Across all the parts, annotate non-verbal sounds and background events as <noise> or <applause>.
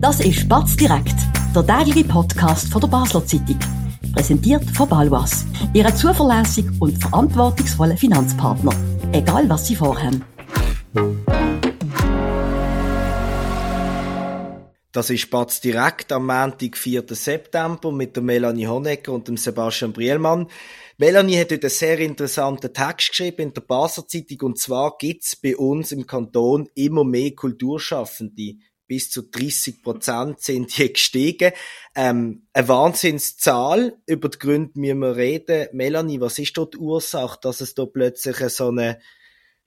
Das ist Batz direkt, der tägliche Podcast von der Basler Zeitung. Präsentiert von Balwas, Ihrem zuverlässigen und verantwortungsvollen Finanzpartner. Egal was Sie vorhaben. Das ist Batz direkt am Montag, 4. September mit der Melanie Honecker und dem Sebastian Brielmann. Melanie hat heute einen sehr interessanten Text geschrieben in der Basler Zeitung und zwar gibt's bei uns im Kanton immer mehr Kulturschaffende bis zu 30 Prozent sind hier gestiegen. Ähm, eine Wahnsinnszahl. Über die Gründe müssen wir reden. Melanie, was ist dort die Ursache, dass es da plötzlich so eine,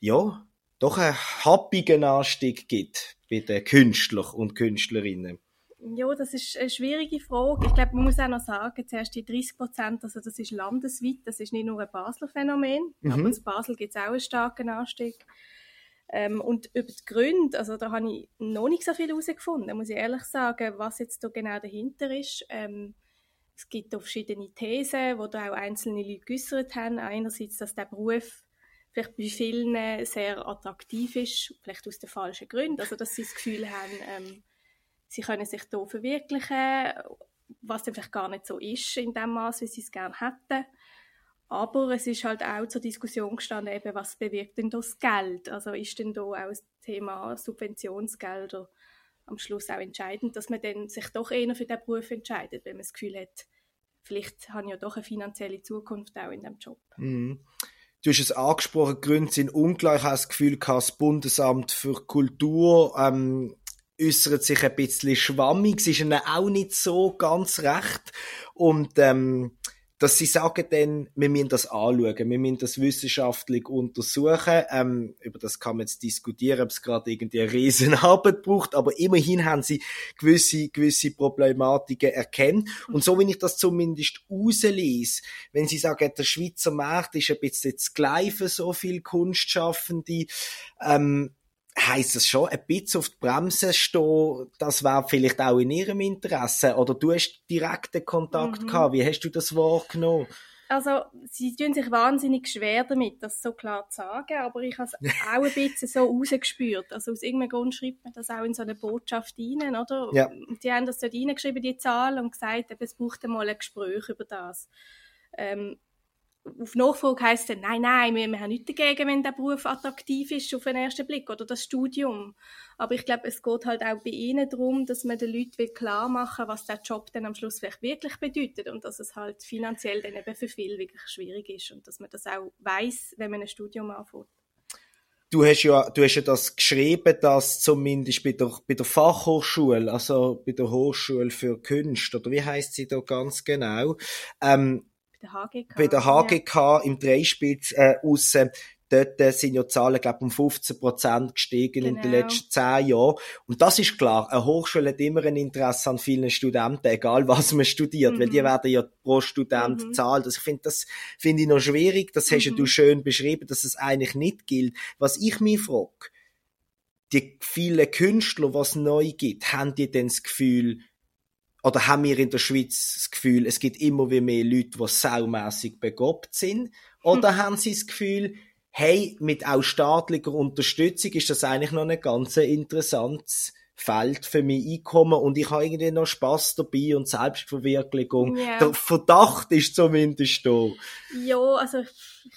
ja, doch einen happigen Anstieg gibt bei den Künstlern und Künstlerinnen? Ja, das ist eine schwierige Frage. Ich glaube, man muss auch noch sagen, zuerst die 30 Prozent, also das ist landesweit, das ist nicht nur ein Basler Phänomen, mhm. aber in Basel gibt es auch einen starken Anstieg. Ähm, und über die Gründe, also da habe ich noch nicht so viel herausgefunden, muss ich ehrlich sagen, was jetzt da genau dahinter ist. Ähm, es gibt auch verschiedene Thesen, wo da auch einzelne Leute geäußert haben. Einerseits, dass der Beruf vielleicht bei vielen sehr attraktiv ist, vielleicht aus den falschen Gründen, also dass sie das Gefühl haben, ähm, sie können sich hier verwirklichen, was dann vielleicht gar nicht so ist in dem Maß, wie sie es gerne hätten. Aber es ist halt auch zur Diskussion gestanden, eben, was bewirkt denn das Geld? Also ist denn da auch das Thema Subventionsgelder am Schluss auch entscheidend, dass man dann sich doch eher für den Beruf entscheidet, wenn man das Gefühl hat, vielleicht habe ich ja doch eine finanzielle Zukunft auch in dem Job. Mhm. Du hast es angesprochen, Gründe sind ungleich. Ich habe das Gefühl, das Bundesamt für Kultur ähm, äußert sich ein bisschen schwammig. Es ist ihnen auch nicht so ganz recht. Und ähm, dass sie sagen dann, wir müssen das anschauen, wir müssen das wissenschaftlich untersuchen. Ähm, über das kann man jetzt diskutieren, ob es gerade irgendwie eine Riesenarbeit braucht, aber immerhin haben sie gewisse, gewisse Problematiken erkennen. Und so, wenn ich das zumindest rauslese, wenn sie sagen, der Schweizer Markt ist ein bisschen zu gleichen, so viel Kunstschaffende, ähm, heisst es schon, ein bisschen auf die Bremse stehen, das wäre vielleicht auch in ihrem Interesse. Oder du hast direkten Kontakt mhm. gehabt. Wie hast du das wahrgenommen? Also, sie tun sich wahnsinnig schwer damit, das so klar zu sagen, aber ich habe es <laughs> auch ein bisschen so rausgespürt. Also, aus irgendeinem Grund schreibt man das auch in so eine Botschaft rein, oder? Ja. Die haben das dort reingeschrieben, die Zahl, und gesagt, es braucht einmal ein Gespräch über das. Ähm, auf Nachfrage heisst es, nein, nein, wir, wir haben nichts dagegen, wenn der Beruf attraktiv ist auf den ersten Blick oder das Studium. Aber ich glaube, es geht halt auch bei ihnen darum, dass man den Leuten klar machen was der Job dann am Schluss vielleicht wirklich bedeutet und dass es halt finanziell dann eben für viele wirklich schwierig ist und dass man das auch weiß, wenn man ein Studium anfängt. Du hast ja, du hast ja das geschrieben, dass zumindest bei der, bei der Fachhochschule, also bei der Hochschule für Kunst, oder wie heißt sie da ganz genau, ähm, der HGK. Bei der HGK ja. im Dreispitz äh, aussen, dort äh, sind ja die Zahlen, glaube um 15 Prozent gestiegen genau. in den genau. letzten zehn Jahren. Und das ist klar, eine Hochschule hat immer ein Interesse an vielen Studenten, egal was man studiert, mhm. weil die mhm. werden ja pro Student mhm. zahlt. Also ich finde das, finde ich noch schwierig, das hast mhm. du schön beschrieben, dass es eigentlich nicht gilt. Was ich mich frage, die vielen Künstler, was neu gibt, haben die denn das Gefühl, oder haben wir in der Schweiz das Gefühl, es gibt immer wie mehr Leute, die saumässig begabt sind? Oder hm. haben sie das Gefühl, hey, mit auch staatlicher Unterstützung ist das eigentlich noch ein ganz interessantes Feld für mein Einkommen und ich habe irgendwie noch Spaß dabei und Selbstverwirklichung. Yeah. Der Verdacht ist zumindest da. Ja, also ich ich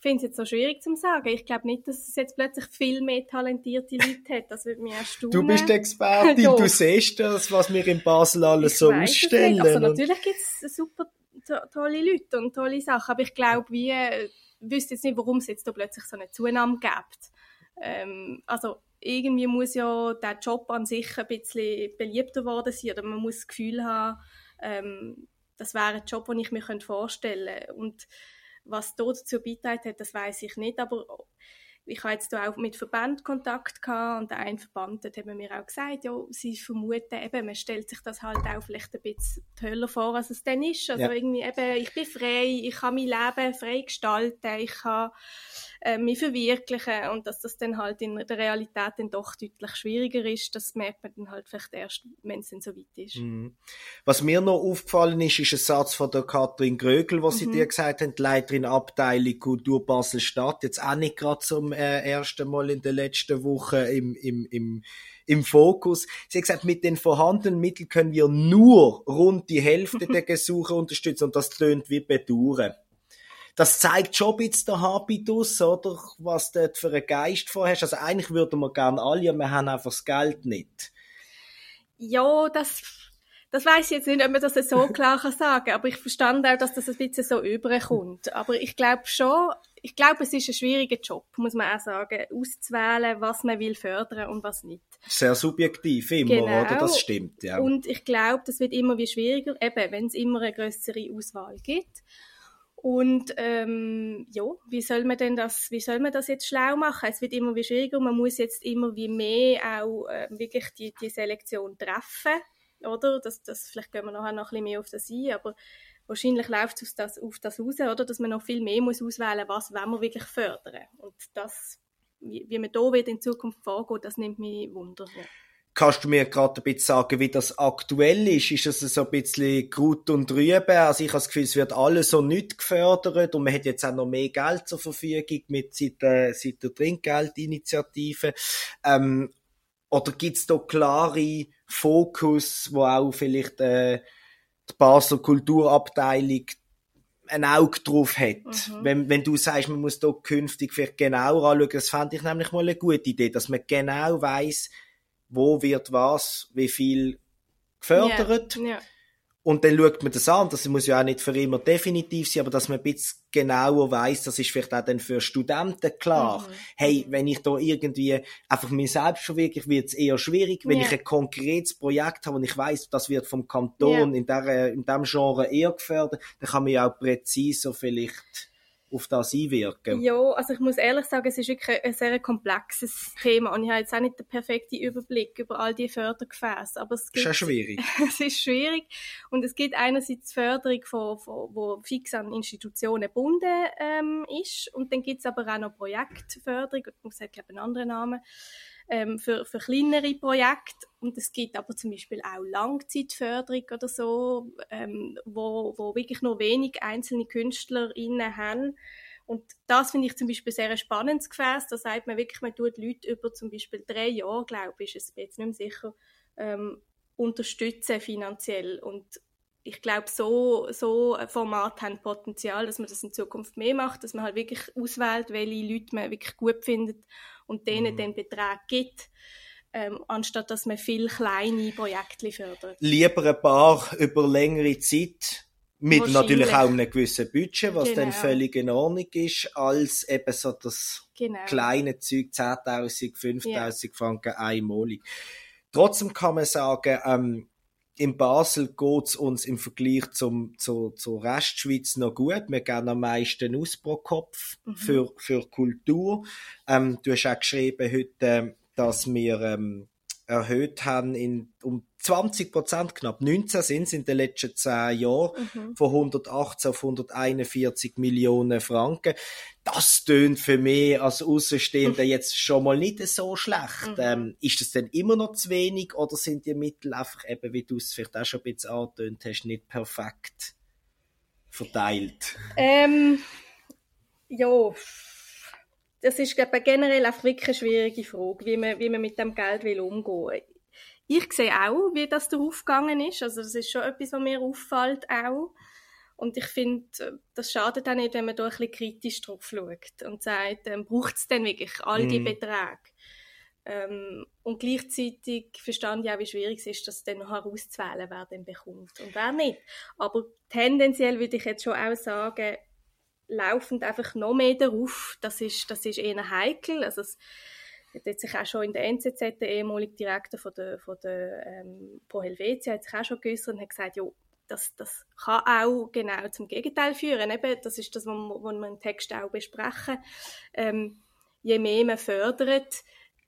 finde es jetzt so schwierig zu sagen. Ich glaube nicht, dass es jetzt plötzlich viel mehr talentierte Leute hat. Das würde mich erstaunen. Du bist Expertin, <laughs> du siehst das, was wir in Basel alles ich so ausstellen. Also natürlich gibt es super to tolle Leute und tolle Sachen, aber ich glaube, wie äh, wüsste jetzt nicht, warum es jetzt da plötzlich so eine Zunahme gibt. Ähm, also irgendwie muss ja der Job an sich ein bisschen beliebter worden sein oder man muss das Gefühl haben, ähm, das wäre ein Job, den ich mir vorstellen könnte. Und was dort dazu beigetragen hat, das weiß ich nicht, aber ich habe jetzt auch mit Verband Kontakt gehabt und ein Verband hat mir auch gesagt, ja, sie vermuten eben, man stellt sich das halt auch vielleicht ein bisschen toller vor, als es dann ist. Also ja. irgendwie eben, ich bin frei, ich kann mein Leben frei gestalten, ich kann äh, mich verwirklichen und dass das dann halt in der Realität dann doch deutlich schwieriger ist, das merkt man dann halt vielleicht erst, wenn es dann so weit ist. Mhm. Was mir noch aufgefallen ist, ist ein Satz von der Katrin Grögel, was mhm. sie dir gesagt hat, Leiterin Abteilung Kultur Basel-Stadt, jetzt auch nicht gerade zum äh, ersten Mal in den letzten Wochen im, im, im im Fokus. Sie hat gesagt, mit den vorhandenen Mitteln können wir nur rund die Hälfte der <laughs> Gesuche unterstützen und das tönt wie bedauern. Das zeigt schon ein bisschen der Habitus, oder? Was du dort für einen Geist vorhast. Also eigentlich würden wir gerne alle, aber wir haben einfach das Geld nicht. Ja, das das weiß ich jetzt nicht, ob man das so <laughs> klar kann sagen aber ich verstand auch, dass das ein bisschen so überkommt. Aber ich glaube schon, ich glaube, es ist ein schwieriger Job, muss man auch sagen, auszuwählen, was man will fördern und was nicht. Sehr subjektiv immer, genau. oder? Das stimmt, ja. Und ich glaube, das wird immer wie schwieriger, eben, wenn es immer eine größere Auswahl gibt. Und ähm, ja, wie soll man denn das, wie soll man das jetzt schlau machen? Es wird immer wie schwieriger. Man muss jetzt immer wie mehr auch äh, wirklich die, die Selektion treffen oder? Das, das, vielleicht gehen wir nachher noch ein bisschen mehr auf das ein, aber wahrscheinlich läuft es auf das, auf das raus, oder? Dass man noch viel mehr muss auswählen muss, was wollen wir wirklich fördern. Und das, wie, wie man da wird in Zukunft vorgeht, das nimmt mich Wunder. Ja. Kannst du mir gerade ein bisschen sagen, wie das aktuell ist? Ist das so ein bisschen Grut und Rübe? Also ich habe das Gefühl, es wird alles so nicht gefördert und man hat jetzt auch noch mehr Geld zur Verfügung mit seit, äh, seit der Trinkgeldinitiative. Ähm, oder gibt es da klare Fokus, wo auch vielleicht äh, die Basler Kulturabteilung ein Auge drauf hat. Mhm. Wenn, wenn du sagst, man muss da künftig vielleicht genauer anschauen, das fände ich nämlich mal eine gute Idee, dass man genau weiß, wo wird was, wie viel gefördert. Yeah. Yeah. Und dann schaut man das an, das muss ja auch nicht für immer definitiv sein, aber dass man ein bisschen genauer weiß, das ist vielleicht auch dann für Studenten klar. Mhm. Hey, wenn ich da irgendwie einfach mir selbst verwirkliche, wird es eher schwierig. Wenn yeah. ich ein konkretes Projekt habe und ich weiß, das wird vom Kanton in, der, in diesem Genre eher gefördert, dann kann man ja auch präziser vielleicht auf das einwirken? Ja, also ich muss ehrlich sagen, es ist wirklich ein sehr komplexes Thema und ich habe jetzt auch nicht den perfekten Überblick über all die Fördergefäße. Aber es gibt, ist schwierig. <laughs> es ist schwierig und es gibt einerseits Förderung, von, von, wo fix an Institutionen gebunden ähm, ist und dann gibt es aber auch noch Projektförderung, das hat glaube ich einen anderen Namen, ähm, für, für kleinere Projekte. Und es gibt aber zum Beispiel auch Langzeitförderung oder so, ähm, wo, wo wirklich nur wenig einzelne KünstlerInnen haben. Und das finde ich zum Beispiel sehr ein spannendes Gefäß. Da sagt man wirklich, man tut Leute über zum Beispiel drei Jahre, glaube ich, ist es jetzt nicht mehr sicher, ähm, unterstützen finanziell. Und ich glaube, so, so ein Format haben Potenzial, dass man das in Zukunft mehr macht, dass man halt wirklich auswählt, welche Leute man wirklich gut findet und denen mhm. den Betrag gibt. Ähm, anstatt dass man viel kleine Projekte fördert. Lieber ein paar über längere Zeit mit natürlich auch einem gewissen Budget, was genau. dann völlig in Ordnung ist, als eben so das genau. kleine Zeug, 10.000, 5.000 ja. Franken einmalig. Trotzdem kann man sagen, ähm, in Basel geht's uns im Vergleich zum, zu, zur Restschweiz noch gut. Wir gehen am meisten aus pro Kopf mhm. für, für Kultur. Ähm, du hast auch geschrieben heute, dass wir ähm, erhöht haben in, um 20 Prozent, knapp 19 sind es in den letzten zehn Jahren, mhm. von 118 auf 141 Millionen Franken. Das tönt für mich als Außenstehender jetzt schon mal nicht so schlecht. Mhm. Ähm, ist das denn immer noch zu wenig oder sind die Mittel einfach eben, wie du es vielleicht auch schon ein bisschen angetönt hast, nicht perfekt verteilt? Ähm, ja, das ist glaube generell einfach wirklich eine schwierige Frage, wie man, wie man mit dem Geld will umgehen ich sehe auch, wie das aufgegangen ist. Also das ist schon etwas, was mir auffällt auch. Und ich finde, das schadet auch nicht, wenn man da ein bisschen kritisch drauf schaut und sagt, ähm, braucht es denn wirklich all die mm. Beträge? Ähm, und gleichzeitig verstand ich auch, wie schwierig es ist, das dann noch herauszuwählen, wer den bekommt und wer nicht. Aber tendenziell würde ich jetzt schon auch sagen, laufend einfach noch mehr darauf, das ist, das ist eher heikel. Also es, hat sich auch schon in der NZZ, der ehemalige Direktor von der, von der ähm, Pro Helvetia, hat sich auch schon geäußert und hat gesagt, ja, das, das kann auch genau zum Gegenteil führen. Eben, das ist das, was wir, im Text auch besprechen. Ähm, je mehr man fördert,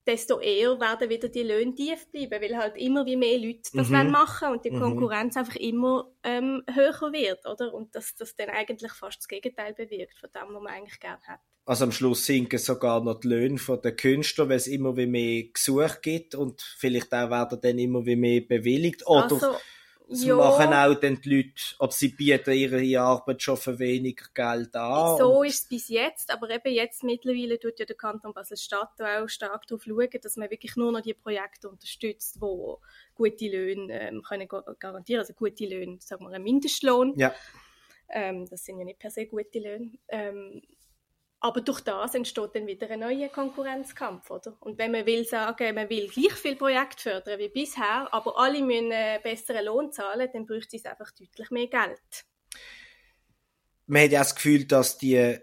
desto eher werden wieder die Löhne tief bleiben, weil halt immer wie mehr Leute das mhm. machen und die mhm. Konkurrenz mhm. einfach immer ähm, höher wird, oder? Und dass das dann eigentlich fast das Gegenteil bewirkt von dem, was man eigentlich gerne hat. Also am Schluss sinken sogar noch die Löhne der Künstler, weil es immer wie mehr Gesuch gibt und vielleicht auch werden dann immer wie mehr bewilligt. Oder, also, Sie machen auch dann die Leute, oder sie bieten ihre Arbeit schon für weniger Geld an. So ist es bis jetzt, aber eben jetzt mittlerweile tut ja der Kanton Basel-Stadt auch stark darauf schauen, dass man wirklich nur noch die Projekte unterstützt, die gute Löhne ähm, können garantieren, also gute Löhne, sagen wir einen Mindestlohn. Ja. Ähm, das sind ja nicht per se gute Löhne. Ähm, aber durch das entsteht dann wieder ein neuer Konkurrenzkampf, oder? Und wenn man will sagen, man will gleich viel Projekt fördern wie bisher, aber alle müssen einen besseren Lohn zahlen, dann bräuchte es einfach deutlich mehr Geld. Man hat ja das Gefühl, dass die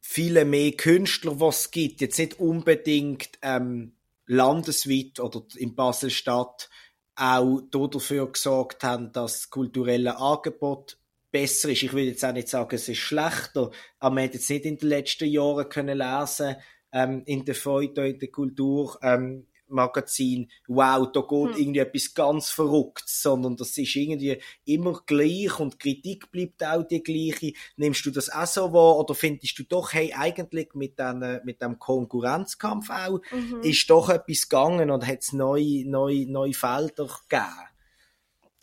viele mehr Künstler, was es gibt, jetzt nicht unbedingt ähm, landesweit oder in Basel-Stadt auch dafür gesorgt haben, dass das kulturelle Angebot besser ist. Ich will jetzt auch nicht sagen, es ist schlechter, aber man hat jetzt nicht in den letzten Jahren können lesen ähm, in der Feuilleton, in der Kultur, ähm, Magazin, wow, da geht hm. irgendwie etwas ganz Verrücktes, sondern das ist irgendwie immer gleich und Kritik bleibt auch die gleiche. Nimmst du das auch so wahr oder findest du doch, hey, eigentlich mit, den, mit dem Konkurrenzkampf auch, mhm. ist doch etwas gegangen und hat es neue, neue, neue Felder gegeben?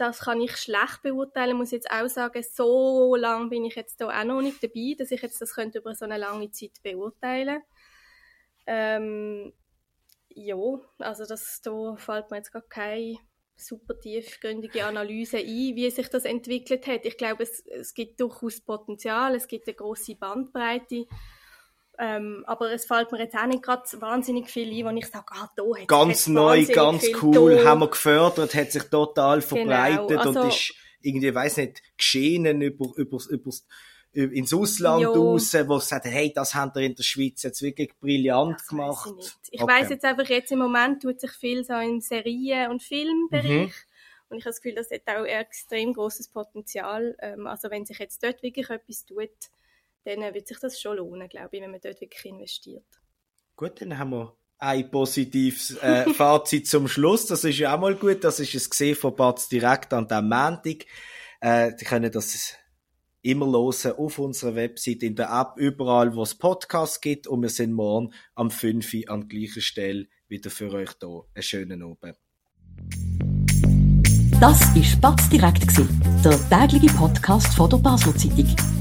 Das kann ich schlecht beurteilen, muss jetzt auch sagen, so lange bin ich jetzt da auch noch nicht dabei, dass ich jetzt das könnte über so eine lange Zeit beurteilen. Ähm, ja, also das, da fällt mir jetzt gar keine super tiefgründige Analyse ein, wie sich das entwickelt hat. Ich glaube, es, es gibt durchaus Potenzial, es gibt eine große Bandbreite ähm, aber es fällt mir jetzt auch nicht gerade wahnsinnig viel ein, wo ich sage, ah, da hat Ganz neu, ganz cool, da. haben wir gefördert, hat sich total genau, verbreitet genau, also, und ist irgendwie, weiß nicht, geschehen über, über, über, über ins Ausland jo. raus, wo sie sagen, hey, das haben wir in der Schweiz jetzt wirklich brillant das gemacht. Weiss ich ich okay. weiss jetzt einfach, jetzt im Moment tut sich viel so im Serien- und Filmbereich. Mhm. Und ich habe das Gefühl, das hat auch extrem großes Potenzial. Ähm, also wenn sich jetzt dort wirklich etwas tut, dann wird sich das schon lohnen, glaube ich, wenn man dort wirklich investiert. Gut, dann haben wir ein positives äh, <laughs> Fazit zum Schluss. Das ist ja auch mal gut. Das ist es gesehen von Batz direkt an dem Montag. Äh, die können das immer hören auf unserer Website, in der App, überall, wo es Podcasts gibt. Und wir sind morgen am 5 Uhr an gleicher Stelle wieder für euch da. Einen schönen Abend. Das war Spatz direkt, der tägliche Podcast von der Basler Zeitung.